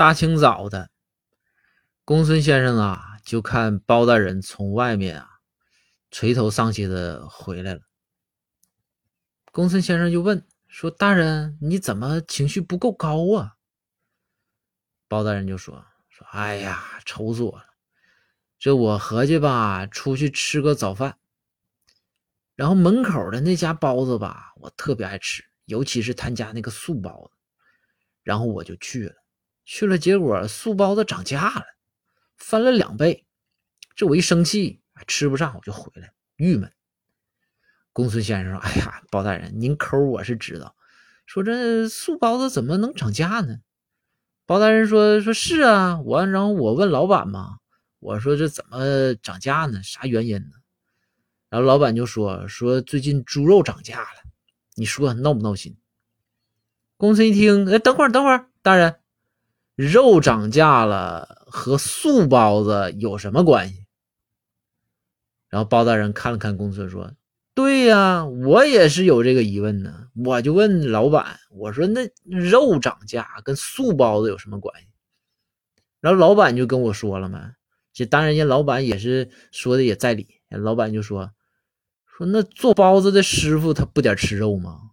大清早的，公孙先生啊，就看包大人从外面啊垂头丧气的回来了。公孙先生就问说：“大人，你怎么情绪不够高啊？”包大人就说：“说哎呀，愁死我了！这我合计吧，出去吃个早饭，然后门口的那家包子吧，我特别爱吃，尤其是他家那个素包子，然后我就去了。”去了，结果素包子涨价了，翻了两倍。这我一生气，吃不上我就回来，郁闷。公孙先生说：“哎呀，包大人，您抠我是知道，说这素包子怎么能涨价呢？”包大人说：“说是啊，我然后我问老板嘛，我说这怎么涨价呢？啥原因呢？”然后老板就说：“说最近猪肉涨价了，你说闹不闹心？”公孙一听，哎，等会儿，等会儿，大人。肉涨价了，和素包子有什么关系？然后包大人看了看公孙，说：“对呀，我也是有这个疑问呢。我就问老板，我说那肉涨价跟素包子有什么关系？”然后老板就跟我说了嘛，这当然人家老板也是说的也在理。老板就说：“说那做包子的师傅他不得吃肉吗？